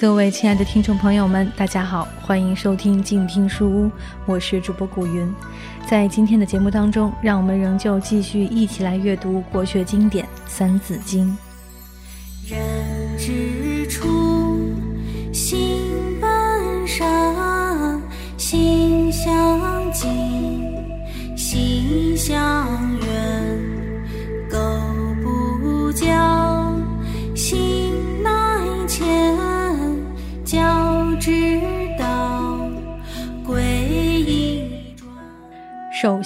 各位亲爱的听众朋友们，大家好，欢迎收听静听书屋，我是主播古云。在今天的节目当中，让我们仍旧继续一起来阅读国学经典《三字经》。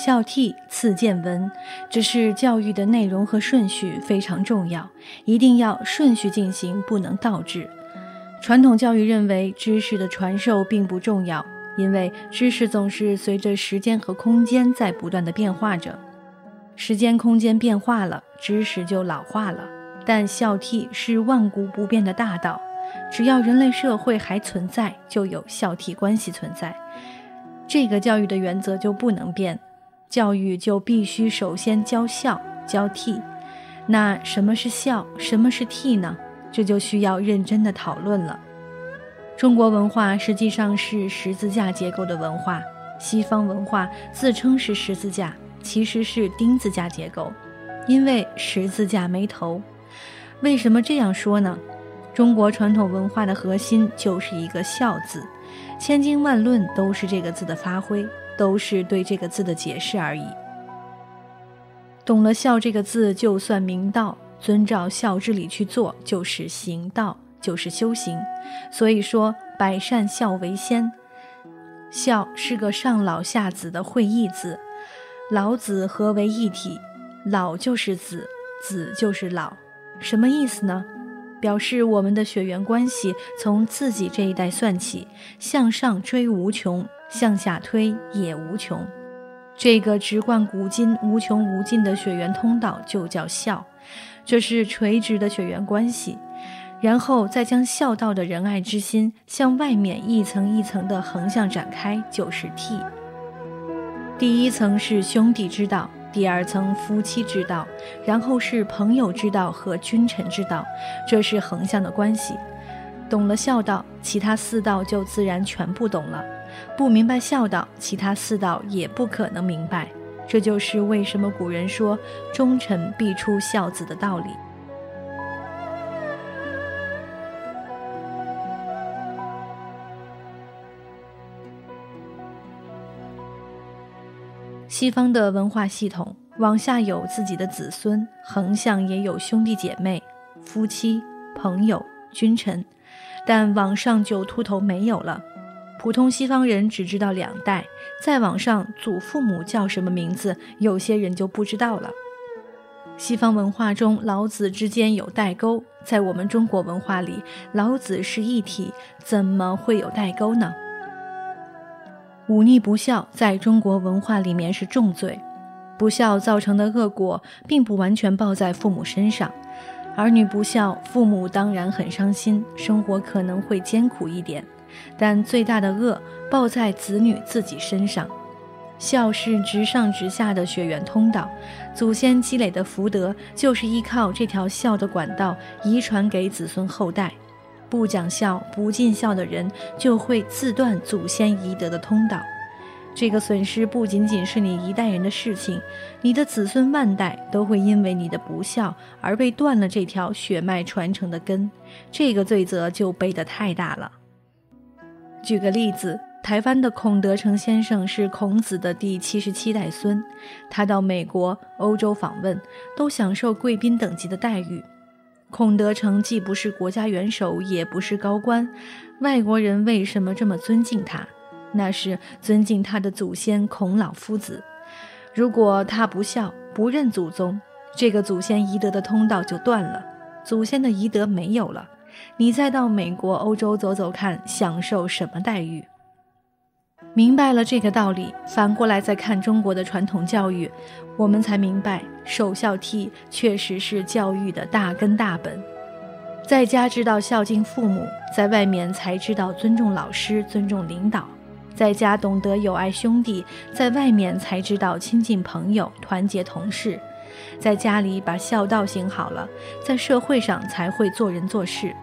孝悌，次见闻，只是教育的内容和顺序非常重要，一定要顺序进行，不能倒置。传统教育认为知识的传授并不重要，因为知识总是随着时间和空间在不断的变化着。时间空间变化了，知识就老化了。但孝悌是万古不变的大道。只要人类社会还存在，就有孝悌关系存在，这个教育的原则就不能变，教育就必须首先教孝教悌。那什么是孝，什么是悌呢？这就需要认真的讨论了。中国文化实际上是十字架结构的文化，西方文化自称是十字架，其实是钉子架结构，因为十字架没头。为什么这样说呢？中国传统文化的核心就是一个“孝”字，千经万论都是这个字的发挥，都是对这个字的解释而已。懂了“孝”这个字，就算明道，遵照孝之理去做，就是行道，就是修行。所以说，百善孝为先。孝是个上老下子的会意字，老子合为一体，老就是子，子就是老，什么意思呢？表示我们的血缘关系从自己这一代算起，向上追无穷，向下推也无穷。这个直贯古今、无穷无尽的血缘通道就叫孝，这是垂直的血缘关系。然后再将孝道的仁爱之心向外面一层一层的横向展开，就是悌。第一层是兄弟之道。第二层夫妻之道，然后是朋友之道和君臣之道，这是横向的关系。懂了孝道，其他四道就自然全部懂了；不明白孝道，其他四道也不可能明白。这就是为什么古人说“忠臣必出孝子”的道理。西方的文化系统往下有自己的子孙，横向也有兄弟姐妹、夫妻、朋友、君臣，但往上就秃头没有了。普通西方人只知道两代，再往上祖父母叫什么名字，有些人就不知道了。西方文化中老子之间有代沟，在我们中国文化里，老子是一体，怎么会有代沟呢？忤逆不孝，在中国文化里面是重罪。不孝造成的恶果，并不完全报在父母身上。儿女不孝，父母当然很伤心，生活可能会艰苦一点。但最大的恶报在子女自己身上。孝是直上直下的血缘通道，祖先积累的福德，就是依靠这条孝的管道遗传给子孙后代。不讲孝、不尽孝的人，就会自断祖先遗德的通道。这个损失不仅仅是你一代人的事情，你的子孙万代都会因为你的不孝而被断了这条血脉传承的根。这个罪责就背得太大了。举个例子，台湾的孔德成先生是孔子的第七十七代孙，他到美国、欧洲访问，都享受贵宾等级的待遇。孔德成既不是国家元首，也不是高官，外国人为什么这么尊敬他？那是尊敬他的祖先孔老夫子。如果他不孝，不认祖宗，这个祖先遗德的通道就断了，祖先的遗德没有了。你再到美国、欧洲走走看，享受什么待遇？明白了这个道理，反过来再看中国的传统教育，我们才明白首孝悌确实是教育的大根大本。在家知道孝敬父母，在外面才知道尊重老师、尊重领导；在家懂得友爱兄弟，在外面才知道亲近朋友、团结同事；在家里把孝道行好了，在社会上才会做人做事。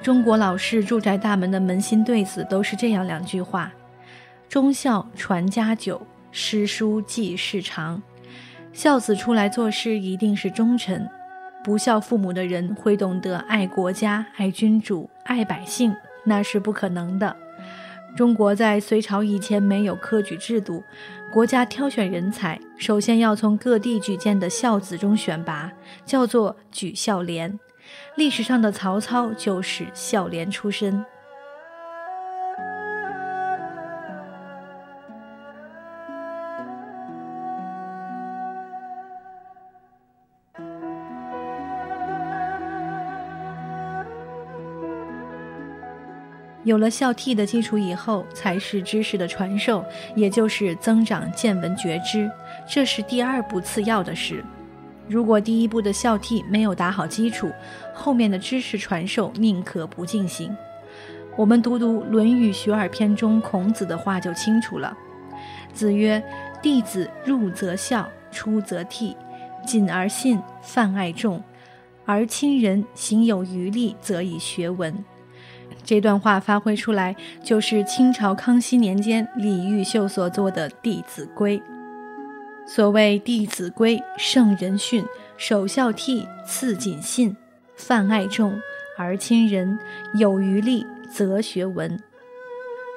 中国老式住宅大门的门心对子都是这样两句话：“忠孝传家久，诗书继世长。”孝子出来做事一定是忠臣，不孝父母的人会懂得爱国家、爱君主、爱百姓，那是不可能的。中国在隋朝以前没有科举制度，国家挑选人才，首先要从各地举荐的孝子中选拔，叫做举孝廉。历史上的曹操就是孝廉出身。有了孝悌的基础以后，才是知识的传授，也就是增长见闻觉知，这是第二步次要的事。如果第一步的孝悌没有打好基础，后面的知识传授宁可不进行。我们读读《论语·学而篇》中孔子的话就清楚了。子曰：“弟子入则孝，出则悌，谨而信，泛爱众，而亲仁，行有余力，则以学文。”这段话发挥出来，就是清朝康熙年间李毓秀所作的《弟子规》。所谓《弟子规》，圣人训：首孝悌，次谨信，泛爱众，而亲仁，有余力，则学文。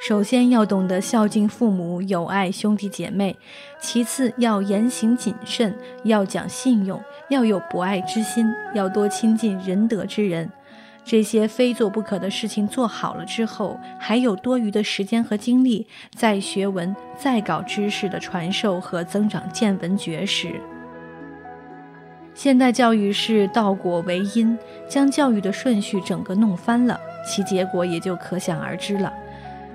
首先要懂得孝敬父母，友爱兄弟姐妹；其次要言行谨慎，要讲信用，要有博爱之心，要多亲近仁德之人。这些非做不可的事情做好了之后，还有多余的时间和精力再学文、再搞知识的传授和增长见闻觉识。现代教育是倒果为因，将教育的顺序整个弄翻了，其结果也就可想而知了。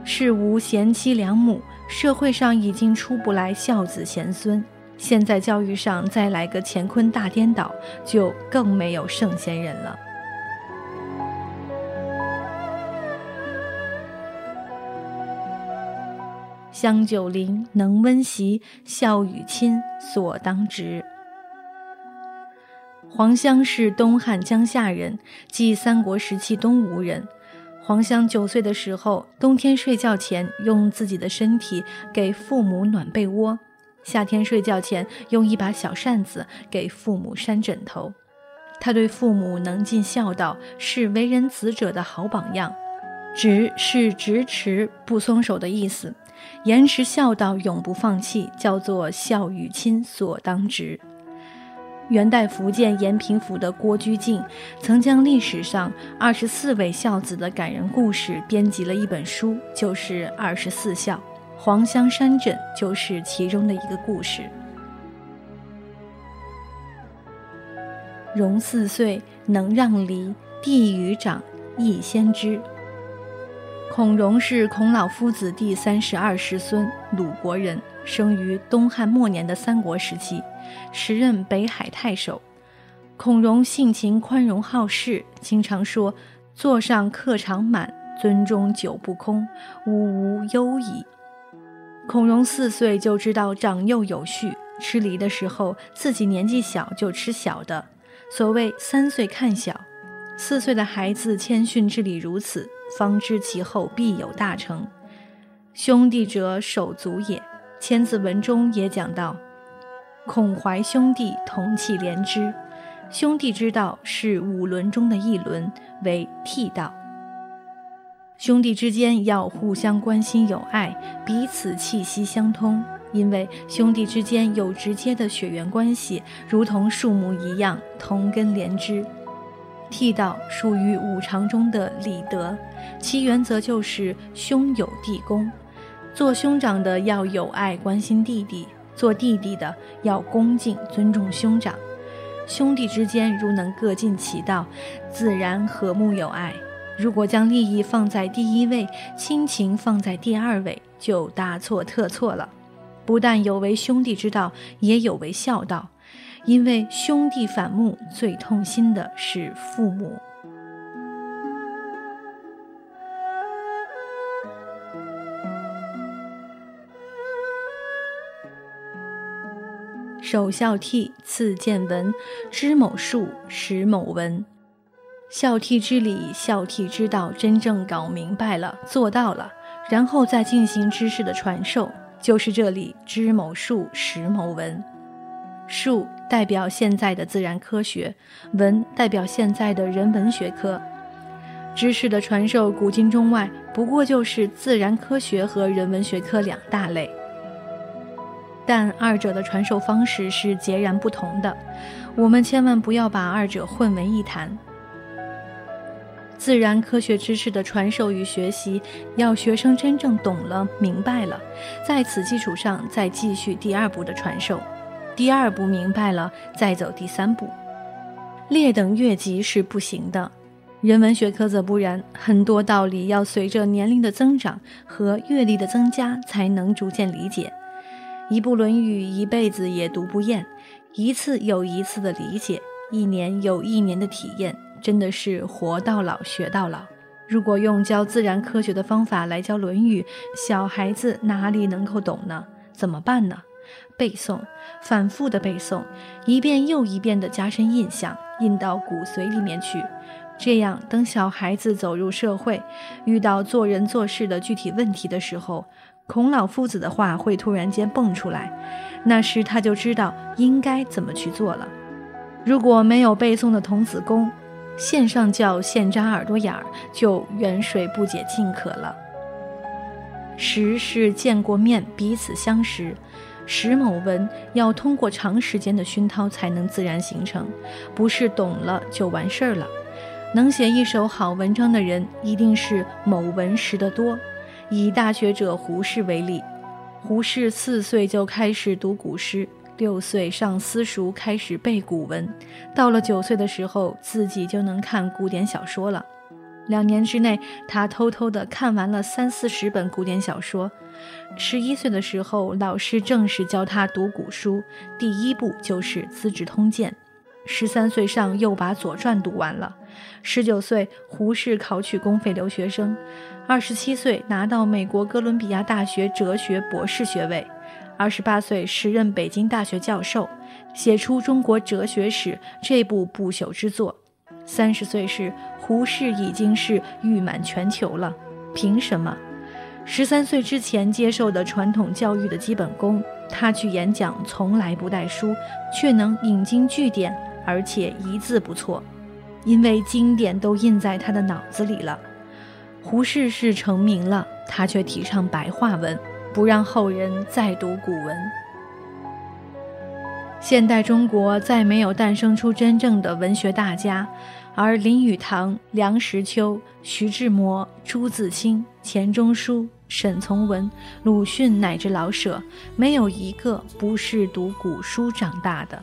事无贤妻良母，社会上已经出不来孝子贤孙，现在教育上再来个乾坤大颠倒，就更没有圣贤人了。香九龄，能温席，孝与亲，所当执。黄香是东汉江夏人，即三国时期东吴人。黄香九岁的时候，冬天睡觉前用自己的身体给父母暖被窝，夏天睡觉前用一把小扇子给父母扇枕头。他对父母能尽孝道，是为人子者的好榜样。执是执持不松手的意思。延迟孝道，永不放弃，叫做孝与亲所当执。元代福建延平府的郭居敬曾将历史上二十四位孝子的感人故事编辑了一本书，就是《二十四孝》。黄香山枕就是其中的一个故事。融四岁，能让梨，弟与长，亦先知。孔融是孔老夫子第三十二世孙，鲁国人，生于东汉末年的三国时期，时任北海太守。孔融性情宽容好事，经常说：“座上客常满，樽中酒不空，吾无忧矣。”孔融四岁就知道长幼有序，吃梨的时候自己年纪小就吃小的，所谓“三岁看小”。四岁的孩子谦逊之礼如此。方知其后必有大成。兄弟者，手足也。《千字文》中也讲到：“孔怀兄弟，同气连枝。”兄弟之道是五伦中的一伦，为悌道。兄弟之间要互相关心友爱，彼此气息相通，因为兄弟之间有直接的血缘关系，如同树木一样，同根连枝。悌道属于五常中的礼德，其原则就是兄友弟恭。做兄长的要友爱关心弟弟，做弟弟的要恭敬尊重兄长。兄弟之间如能各尽其道，自然和睦友爱。如果将利益放在第一位，亲情放在第二位，就大错特错了。不但有违兄弟之道，也有违孝道。因为兄弟反目，最痛心的是父母。首孝悌，次见闻，知某数，识某文。孝悌之理、孝悌之道真正搞明白了、做到了，然后再进行知识的传授，就是这里知某数，识某文。数代表现在的自然科学，文代表现在的人文学科。知识的传授，古今中外不过就是自然科学和人文学科两大类，但二者的传授方式是截然不同的。我们千万不要把二者混为一谈。自然科学知识的传授与学习，要学生真正懂了、明白了，在此基础上再继续第二步的传授。第二步明白了，再走第三步。劣等越级是不行的，人文学科则不然。很多道理要随着年龄的增长和阅历的增加，才能逐渐理解。一部《论语》一辈子也读不厌，一次又一次的理解，一年又一年的体验。真的是活到老学到老。如果用教自然科学的方法来教《论语》，小孩子哪里能够懂呢？怎么办呢？背诵，反复的背诵，一遍又一遍的加深印象，印到骨髓里面去。这样，等小孩子走入社会，遇到做人做事的具体问题的时候，孔老夫子的话会突然间蹦出来，那时他就知道应该怎么去做了。如果没有背诵的童子功，线上教现扎耳朵眼儿，就远水不解近渴了。识是见过面，彼此相识；识某文要通过长时间的熏陶才能自然形成，不是懂了就完事儿了。能写一首好文章的人，一定是某文识得多。以大学者胡适为例，胡适四岁就开始读古诗。六岁上私塾开始背古文，到了九岁的时候，自己就能看古典小说了。两年之内，他偷偷地看完了三四十本古典小说。十一岁的时候，老师正式教他读古书，第一部就是《资治通鉴》。十三岁上又把《左传》读完了。十九岁，胡适考取公费留学生。二十七岁，拿到美国哥伦比亚大学哲学博士学位。二十八岁，时任北京大学教授，写出《中国哲学史》这部不朽之作。三十岁时，胡适已经是誉满全球了。凭什么？十三岁之前接受的传统教育的基本功，他去演讲从来不带书，却能引经据典，而且一字不错，因为经典都印在他的脑子里了。胡适是成名了，他却提倡白话文。不让后人再读古文。现代中国再没有诞生出真正的文学大家，而林语堂、梁实秋、徐志摩、朱自清、钱钟书、沈从文、鲁迅乃至老舍，没有一个不是读古书长大的。